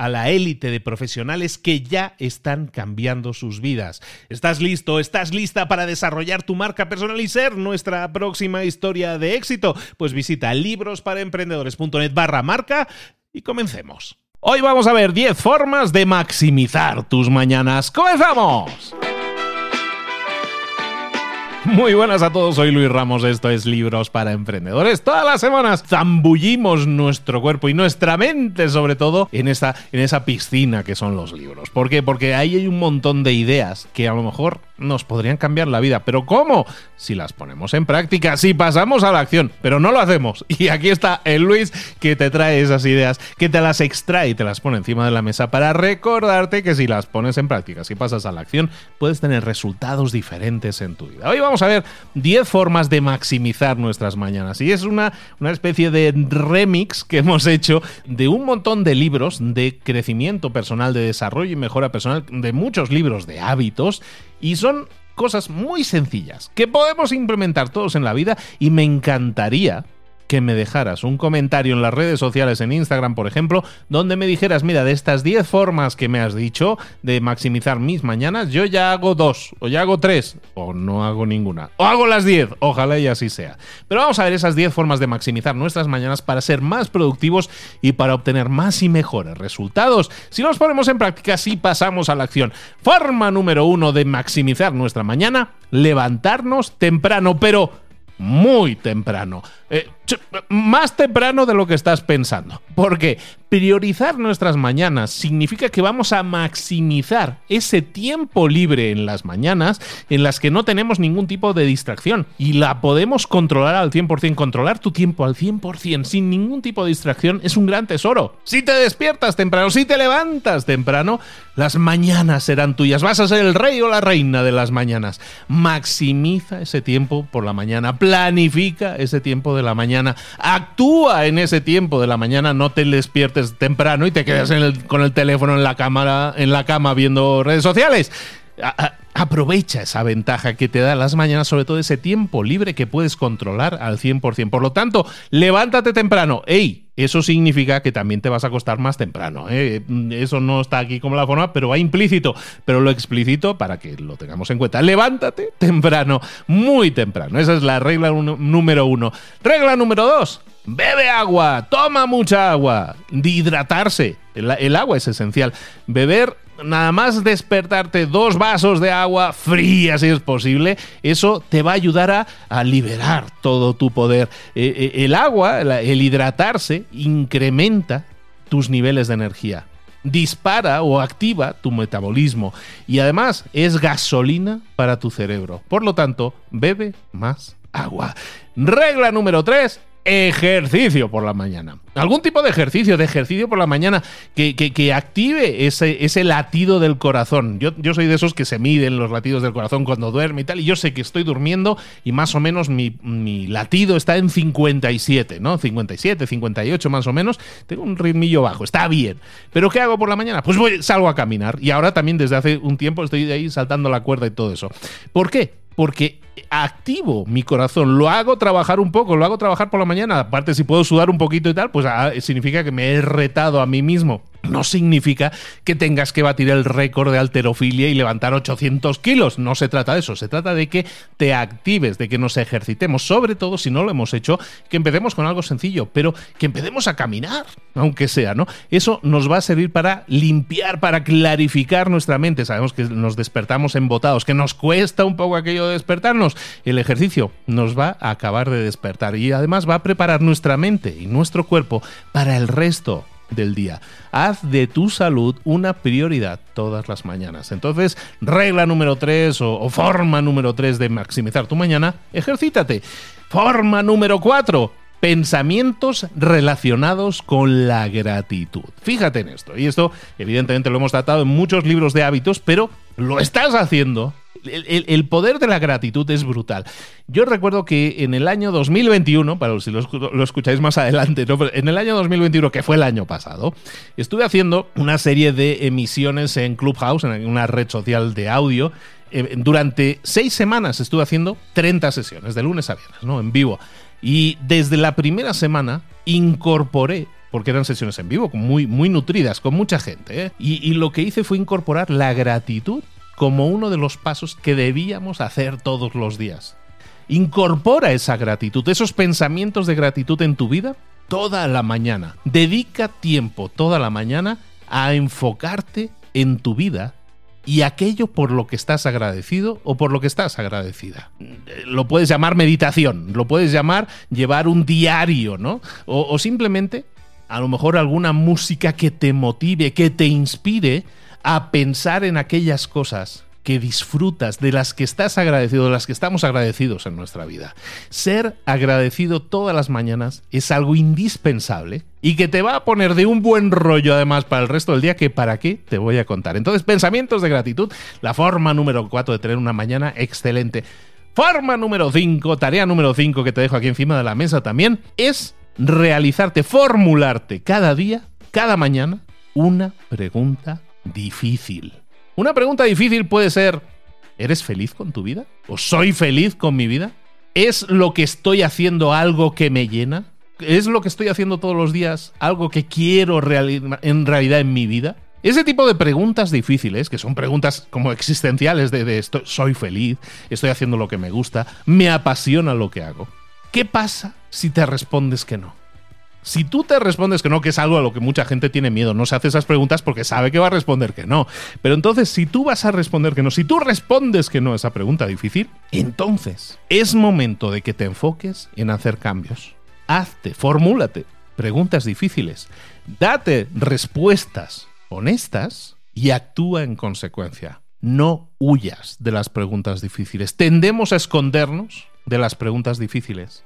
a la élite de profesionales que ya están cambiando sus vidas. ¿Estás listo? ¿Estás lista para desarrollar tu marca personal y ser nuestra próxima historia de éxito? Pues visita librosparaemprendedores.net barra marca y comencemos. Hoy vamos a ver 10 formas de maximizar tus mañanas. ¡Comenzamos! Muy buenas a todos, soy Luis Ramos, esto es Libros para Emprendedores. Todas las semanas zambullimos nuestro cuerpo y nuestra mente sobre todo en esa, en esa piscina que son los libros. ¿Por qué? Porque ahí hay un montón de ideas que a lo mejor nos podrían cambiar la vida. ¿Pero cómo? Si las ponemos en práctica, si pasamos a la acción, pero no lo hacemos. Y aquí está el Luis que te trae esas ideas, que te las extrae y te las pone encima de la mesa para recordarte que si las pones en práctica, si pasas a la acción, puedes tener resultados diferentes en tu vida. Hoy vamos a ver 10 formas de maximizar nuestras mañanas. Y es una, una especie de remix que hemos hecho de un montón de libros de crecimiento personal, de desarrollo y mejora personal, de muchos libros de hábitos. Y son cosas muy sencillas que podemos implementar todos en la vida y me encantaría que me dejaras un comentario en las redes sociales, en Instagram, por ejemplo, donde me dijeras, mira, de estas 10 formas que me has dicho de maximizar mis mañanas, yo ya hago dos, o ya hago tres, o no hago ninguna, o hago las 10, ojalá y así sea. Pero vamos a ver esas 10 formas de maximizar nuestras mañanas para ser más productivos y para obtener más y mejores resultados. Si los ponemos en práctica, si pasamos a la acción. Forma número uno de maximizar nuestra mañana, levantarnos temprano, pero muy temprano. Eh, más temprano de lo que estás pensando. Porque priorizar nuestras mañanas significa que vamos a maximizar ese tiempo libre en las mañanas en las que no tenemos ningún tipo de distracción y la podemos controlar al 100%. Controlar tu tiempo al 100% sin ningún tipo de distracción es un gran tesoro. Si te despiertas temprano, si te levantas temprano, las mañanas serán tuyas. Vas a ser el rey o la reina de las mañanas. Maximiza ese tiempo por la mañana. Planifica ese tiempo de la mañana Actúa en ese tiempo de la mañana, no te despiertes temprano y te quedas con el teléfono en la cámara, en la cama viendo redes sociales. Aprovecha esa ventaja que te da las mañanas, sobre todo ese tiempo libre que puedes controlar al 100%. Por lo tanto, levántate temprano. ¡Ey! Eso significa que también te vas a acostar más temprano. ¿eh? Eso no está aquí como la forma, pero va implícito. Pero lo explícito para que lo tengamos en cuenta. Levántate temprano, muy temprano. Esa es la regla número uno. Regla número dos. Bebe agua, toma mucha agua, de hidratarse. el agua es esencial. Beber nada más despertarte dos vasos de agua fría si es posible, eso te va a ayudar a, liberar todo tu poder. Eh, eh, el agua, el hidratarse, incrementa tus niveles de energía dispara o activa tu metabolismo y además es gasolina para tu cerebro. Por lo tanto, bebe más agua. Regla número 3, ejercicio por la mañana. Algún tipo de ejercicio, de ejercicio por la mañana que, que, active ese, ese, latido del corazón. Yo, yo, soy de esos que se miden los latidos del corazón cuando duerme y tal, y yo sé que estoy durmiendo y más o menos mi, mi latido está en 57, ¿no? 57, 58 más o menos. Tengo un ritmillo bajo, está bien. Pero ¿qué hago por la mañana? Pues voy, salgo a caminar y ahora también desde hace un tiempo estoy ahí saltando la cuerda y todo eso. ¿Por qué? Porque activo mi corazón, lo hago trabajar un poco, lo hago trabajar por la mañana, aparte si puedo sudar un poquito y tal, pues ah, significa que me he retado a mí mismo no significa que tengas que batir el récord de alterofilia y levantar 800 kilos. No se trata de eso. Se trata de que te actives, de que nos ejercitemos. Sobre todo, si no lo hemos hecho, que empecemos con algo sencillo, pero que empecemos a caminar, aunque sea, ¿no? Eso nos va a servir para limpiar, para clarificar nuestra mente. Sabemos que nos despertamos embotados, que nos cuesta un poco aquello de despertarnos. El ejercicio nos va a acabar de despertar y además va a preparar nuestra mente y nuestro cuerpo para el resto del día. Haz de tu salud una prioridad todas las mañanas. Entonces, regla número 3 o, forma número 3 de maximizar tu mañana, ejercítate. Forma número 4, pensamientos relacionados con la gratitud. Fíjate en esto. Y esto, evidentemente, lo hemos tratado en muchos libros de hábitos, pero lo estás haciendo el, poder de la gratitud es brutal. Yo recuerdo que en el año 2021, para si lo, escucháis más adelante, en el año 2021, que fue el año pasado, estuve haciendo una serie de emisiones en Clubhouse, en una red social de audio. Eh, durante seis semanas estuve haciendo 30 sesiones, de lunes a viernes, ¿no? En vivo. Y desde la primera semana incorporé porque eran sesiones en vivo, muy, muy nutridas, con mucha gente. ¿eh? y, lo que hice fue incorporar la gratitud como uno de los pasos que debíamos hacer todos los días. Incorpora esa gratitud, esos pensamientos de gratitud en tu vida toda la mañana. Dedica tiempo toda la mañana a enfocarte en tu vida y aquello por lo que estás agradecido o por lo que estás agradecida. Lo puedes llamar meditación, lo puedes llamar llevar un diario, ¿no? O, o simplemente, a lo mejor alguna música que te motive, que te inspire a pensar en aquellas cosas que disfrutas, de las que estás agradecido, de las que estamos agradecidos en nuestra vida. Ser agradecido todas las mañanas es algo indispensable y que te va a poner de un buen rollo además para el resto del día que para qué te voy a contar. Entonces, pensamientos de gratitud, la forma número 4 de tener una mañana excelente. Forma número 5, tarea número 5 que te dejo aquí encima de la mesa también, es realizarte, formularte cada día, cada mañana, una pregunta difícil. Una pregunta difícil puede ser, ¿eres feliz con tu vida? ¿O soy feliz con mi vida? ¿Es lo que estoy haciendo algo que me llena? ¿Es lo que estoy haciendo todos los días algo que quiero en realidad en mi vida? Ese tipo de preguntas difíciles, que son preguntas como existenciales de, de soy feliz, estoy haciendo lo que me gusta, me apasiona lo que hago. ¿Qué pasa si te respondes que no? Si tú te respondes que no, que es algo a lo que mucha gente tiene miedo, no se hace esas preguntas porque sabe que va a responder que no. Pero entonces, si tú vas a responder que no, si tú respondes que no a esa pregunta difícil, entonces es momento de que te enfoques en hacer cambios. Hazte, formúlate preguntas difíciles, date respuestas honestas y actúa en consecuencia. No huyas de las preguntas difíciles. Tendemos a escondernos de las preguntas difíciles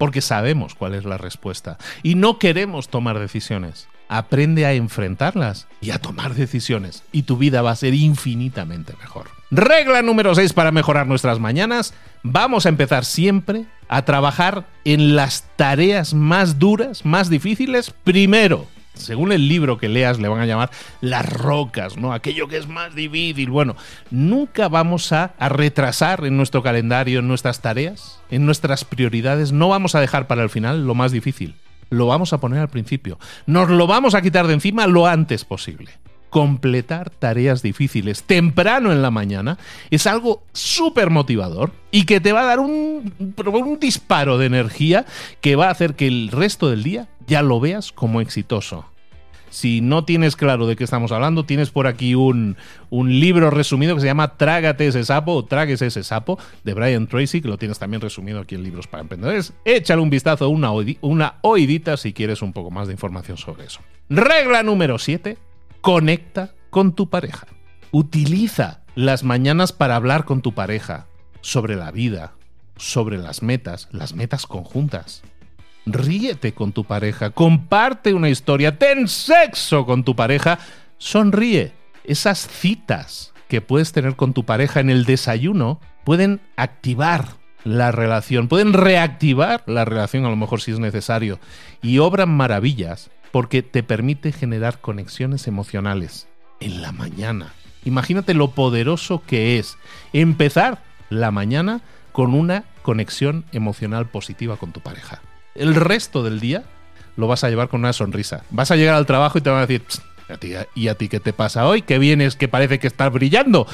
porque sabemos cuál es la respuesta y no queremos tomar decisiones. Aprende a enfrentarlas y a tomar decisiones y tu vida va a ser infinitamente mejor. Regla número 6 para mejorar nuestras mañanas. Vamos a empezar siempre a trabajar en las tareas más duras, más difíciles, primero según el libro que leas, le van a llamar las rocas, ¿no? Aquello que es más difícil. Bueno, nunca vamos a, retrasar en nuestro calendario, en nuestras tareas, en nuestras prioridades. No vamos a dejar para el final lo más difícil. Lo vamos a poner al principio. Nos lo vamos a quitar de encima lo antes posible completar tareas difíciles temprano en la mañana es algo súper motivador y que te va a dar un, un, disparo de energía que va a hacer que el resto del día ya lo veas como exitoso. Si no tienes claro de qué estamos hablando, tienes por aquí un, un libro resumido que se llama Trágate ese sapo o Tráguese ese sapo de Brian Tracy, que lo tienes también resumido aquí en Libros para Emprendedores. Échale un vistazo, una, una oidita si quieres un poco más de información sobre eso. Regla número 7 Conecta con tu pareja. Utiliza las mañanas para hablar con tu pareja sobre la vida, sobre las metas, las metas conjuntas. ríete con tu pareja, comparte una historia, ten sexo con tu pareja, sonríe. Esas citas que puedes tener con tu pareja en el desayuno pueden activar la relación, pueden reactivar la relación a lo mejor si es necesario y obran maravillas porque te permite generar conexiones emocionales en la mañana. Imagínate lo poderoso que es empezar la mañana con una conexión emocional positiva con tu pareja. El resto del día lo vas a llevar con una sonrisa. Vas a llegar al trabajo y te van a decir, ¿y a ti qué te pasa hoy? ¿Qué vienes que parece que estás brillando?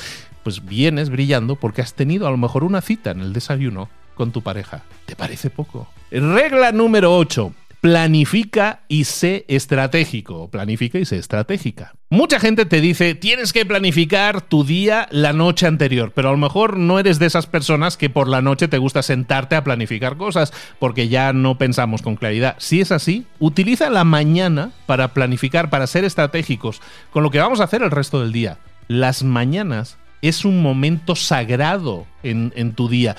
Pues vienes brillando porque has tenido a lo mejor una cita en el desayuno con tu pareja. ¿Te parece poco? Regla número 8 planifica y sé estratégico. Planifica y sé estratégica. Mucha gente te dice, tienes que planificar tu día la noche anterior, pero a lo mejor no eres de esas personas que por la noche te gusta sentarte a planificar cosas, porque ya no pensamos con claridad. Si es así, utiliza la mañana para planificar, para ser estratégicos, con lo que vamos a hacer el resto del día. Las mañanas es un momento sagrado en, en tu día.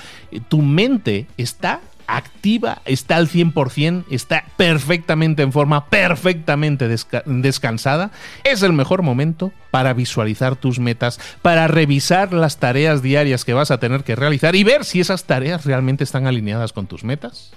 Tu mente está activa, está al 100%, está perfectamente en forma, perfectamente descansada, es el mejor momento para visualizar tus metas, para revisar las tareas diarias que vas a tener que realizar y ver si esas tareas realmente están alineadas con tus metas.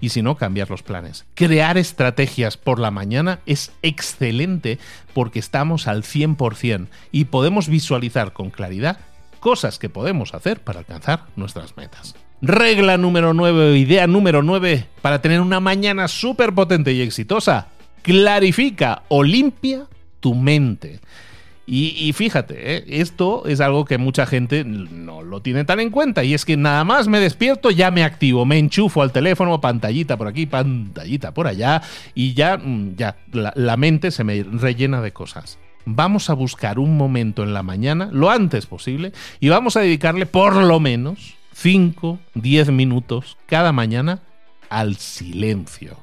Y si no, cambiar los planes. Crear estrategias por la mañana es excelente porque estamos al 100% y podemos visualizar con claridad cosas que podemos hacer para alcanzar nuestras metas. Regla número 9, idea número 9 para tener una mañana súper potente y exitosa. Clarifica o limpia tu mente. Y, fíjate, ¿eh? esto es algo que mucha gente no lo tiene tan en cuenta. Y es que nada más me despierto, ya me activo, me enchufo al teléfono, pantallita por aquí, pantallita por allá, y ya, mm, ya la mente se me rellena de cosas vamos a buscar un momento en la mañana, lo antes posible, y vamos a dedicarle por lo menos 5, 10 minutos cada mañana al silencio.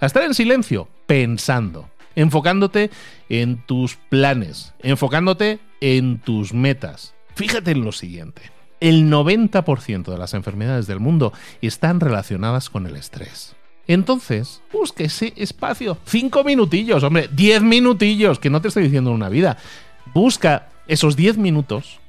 A estar en silencio, pensando, enfocándote en tus planes, enfocándote en tus metas. Fíjate en lo siguiente. El 90% de las enfermedades del mundo están relacionadas con el estrés. Entonces, busque ese espacio. 5 minutillos, hombre, 10 minutillos, que no te estoy diciendo una vida. Busca esos 10 minutos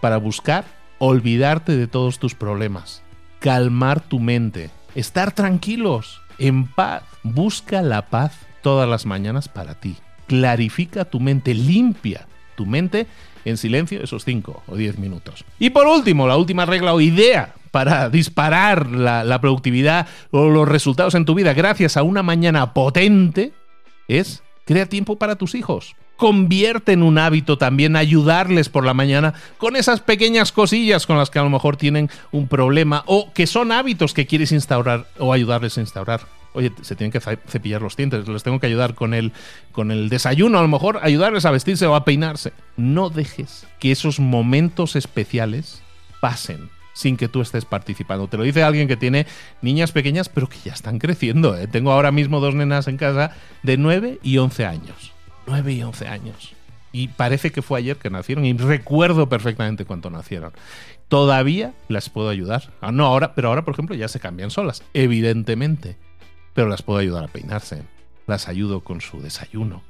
para buscar olvidarte de todos tus problemas, calmar tu mente, estar tranquilos, en paz. Busca la paz todas las mañanas para ti. Clarifica tu mente, limpia tu mente en silencio esos 5 o 10 minutos. Y por último, la última regla o idea para disparar la, productividad o los resultados en tu vida gracias a una mañana potente es crea tiempo para tus hijos convierte en un hábito también ayudarles por la mañana con esas pequeñas cosillas con las que a lo mejor tienen un problema o que son hábitos que quieres instaurar o ayudarles a instaurar. Oye, se tienen que cepillar los dientes, les tengo que ayudar con el, con el desayuno, a lo mejor ayudarles a vestirse o a peinarse. No dejes que esos momentos especiales pasen sin que tú estés participando. Te lo dice alguien que tiene niñas pequeñas, pero que ya están creciendo. ¿eh? Tengo ahora mismo dos nenas en casa de 9 y 11 años. 9 y 11 años. Y parece que fue ayer que nacieron y recuerdo perfectamente cuánto nacieron. Todavía las puedo ayudar. Ah, no, ahora, pero ahora, por ejemplo, ya se cambian solas, evidentemente. Pero las puedo ayudar a peinarse. Las ayudo con su desayuno.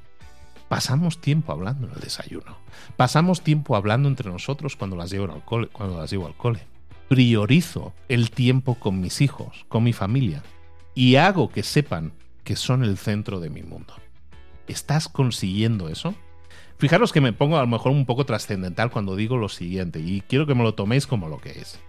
Pasamos tiempo hablando en el desayuno. Pasamos tiempo hablando entre nosotros cuando las llevo al cole. Cuando las llevo al cole. Priorizo el tiempo con mis hijos, con mi familia. Y hago que sepan que son el centro de mi mundo. ¿Estás consiguiendo eso? Fijaros que me pongo a lo mejor un poco trascendental cuando digo lo siguiente y quiero que me lo toméis como lo que es.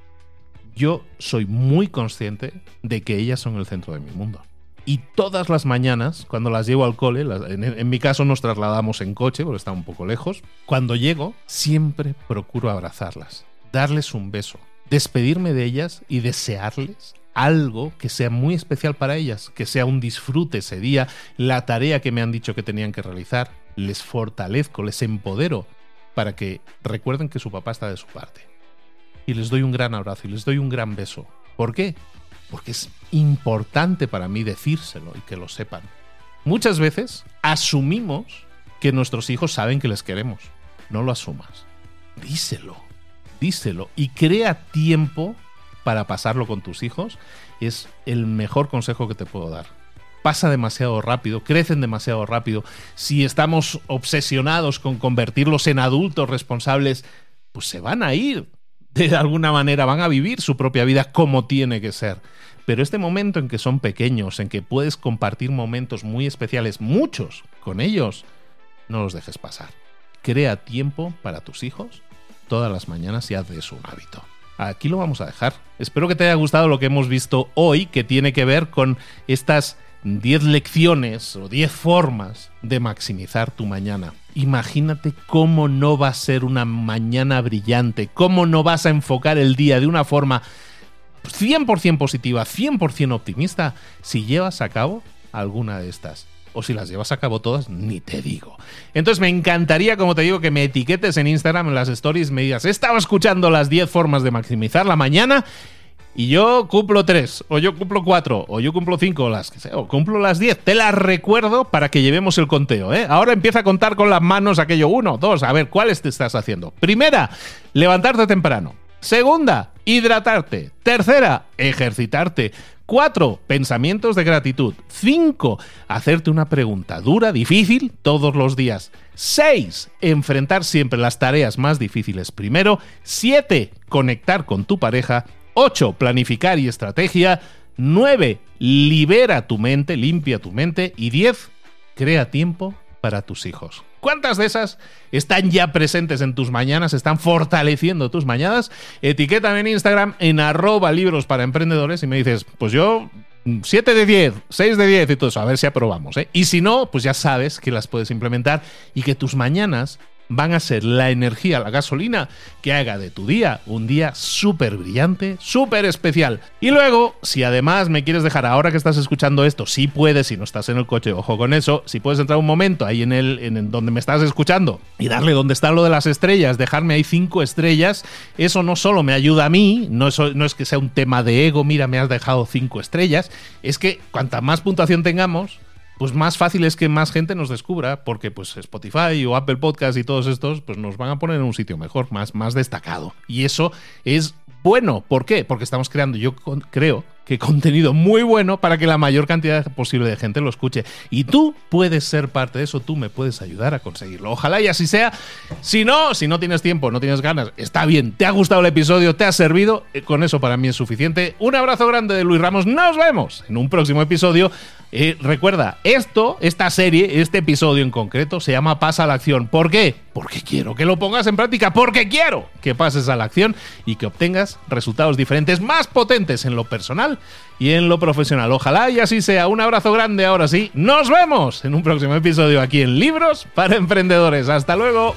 Yo soy muy consciente de que ellas son el centro de mi mundo. Y todas las mañanas, cuando las llevo al cole, en, mi caso nos trasladamos en coche porque está un poco lejos, cuando llego siempre procuro abrazarlas, darles un beso, despedirme de ellas y desearles algo que sea muy especial para ellas, que sea un disfrute ese día, la tarea que me han dicho que tenían que realizar, les fortalezco, les empodero para que recuerden que su papá está de su parte. Y les doy un gran abrazo y les doy un gran beso. ¿Por qué? Porque es importante para mí decírselo y que lo sepan. Muchas veces asumimos que nuestros hijos saben que les queremos. No lo asumas. Díselo, díselo y crea tiempo para pasarlo con tus hijos, es el mejor consejo que te puedo dar. Pasa demasiado rápido, crecen demasiado rápido. Si estamos obsesionados con convertirlos en adultos responsables, pues se van a ir. De alguna manera van a vivir su propia vida como tiene que ser. Pero este momento en que son pequeños, en que puedes compartir momentos muy especiales, muchos, con ellos, no los dejes pasar. Crea tiempo para tus hijos todas las mañanas y haz de eso un hábito. Aquí lo vamos a dejar. Espero que te haya gustado lo que hemos visto hoy, que tiene que ver con estas 10 lecciones o 10 formas de maximizar tu mañana. Imagínate cómo no va a ser una mañana brillante, cómo no vas a enfocar el día de una forma 100% positiva, 100% optimista si llevas a cabo alguna de estas o si las llevas a cabo todas, ni te digo. Entonces me encantaría, como te digo, que me etiquetes en Instagram, en las stories, me digas, estaba escuchando las 10 formas de maximizar la mañana y yo cumplo 3, o yo cumplo 4, o yo cumplo 5, las que sea, o cumplo las 10. Te las recuerdo para que llevemos el conteo. ¿eh? Ahora empieza a contar con las manos aquello 1, 2, a ver, ¿cuáles te estás haciendo? Primera, levantarte temprano. Segunda, hidratarte. Tercera, ejercitarte. 4. Pensamientos de gratitud. 5. Hacerte una pregunta dura, difícil, todos los días. 6. Enfrentar siempre las tareas más difíciles primero. 7. Conectar con tu pareja. 8. Planificar y estrategia. 9. Libera tu mente, limpia tu mente. Y 10. Crea tiempo para tus hijos. ¿Cuántas de esas están ya presentes en tus mañanas, están fortaleciendo tus mañanas? Etiquétame en Instagram en arroba libros para emprendedores y me dices, pues yo 7 de 10, 6 de 10 y todo eso, a ver si aprobamos. ¿eh? Y si no, pues ya sabes que las puedes implementar y que tus mañanas van a ser la energía, la gasolina que haga de tu día un día súper brillante, súper especial. Y luego, si además me quieres dejar ahora que estás escuchando esto, si puedes, si no estás en el coche, ojo con eso, si puedes entrar un momento ahí en el en donde me estás escuchando y darle donde está lo de las estrellas, dejarme ahí cinco estrellas, eso no solo me ayuda a mí, no es, no es que sea un tema de ego, mira, me has dejado cinco estrellas, es que cuanta más puntuación tengamos, pues más fácil es que más gente nos descubra, porque pues Spotify o Apple Podcast y todos estos, pues nos van a poner en un sitio mejor, más, más destacado. Y eso es bueno. ¿Por qué? Porque estamos creando, yo creo, que contenido muy bueno para que la mayor cantidad posible de gente lo escuche. Y tú puedes ser parte de eso, tú me puedes ayudar a conseguirlo. Ojalá y así sea. Si no, si no tienes tiempo, no tienes ganas, está bien, te ha gustado el episodio, te ha servido, eh, con eso para mí es suficiente. Un abrazo grande de Luis Ramos, nos vemos en un próximo episodio. Eh, recuerda, esto, esta serie, este episodio en concreto, se llama Pasa a la acción. ¿Por qué? Porque quiero que lo pongas en práctica, porque quiero que pases a la acción y que obtengas resultados diferentes, más potentes en lo personal y en lo profesional. Ojalá y así sea. Un abrazo grande ahora sí. Nos vemos en un próximo episodio aquí en Libros para Emprendedores. Hasta luego.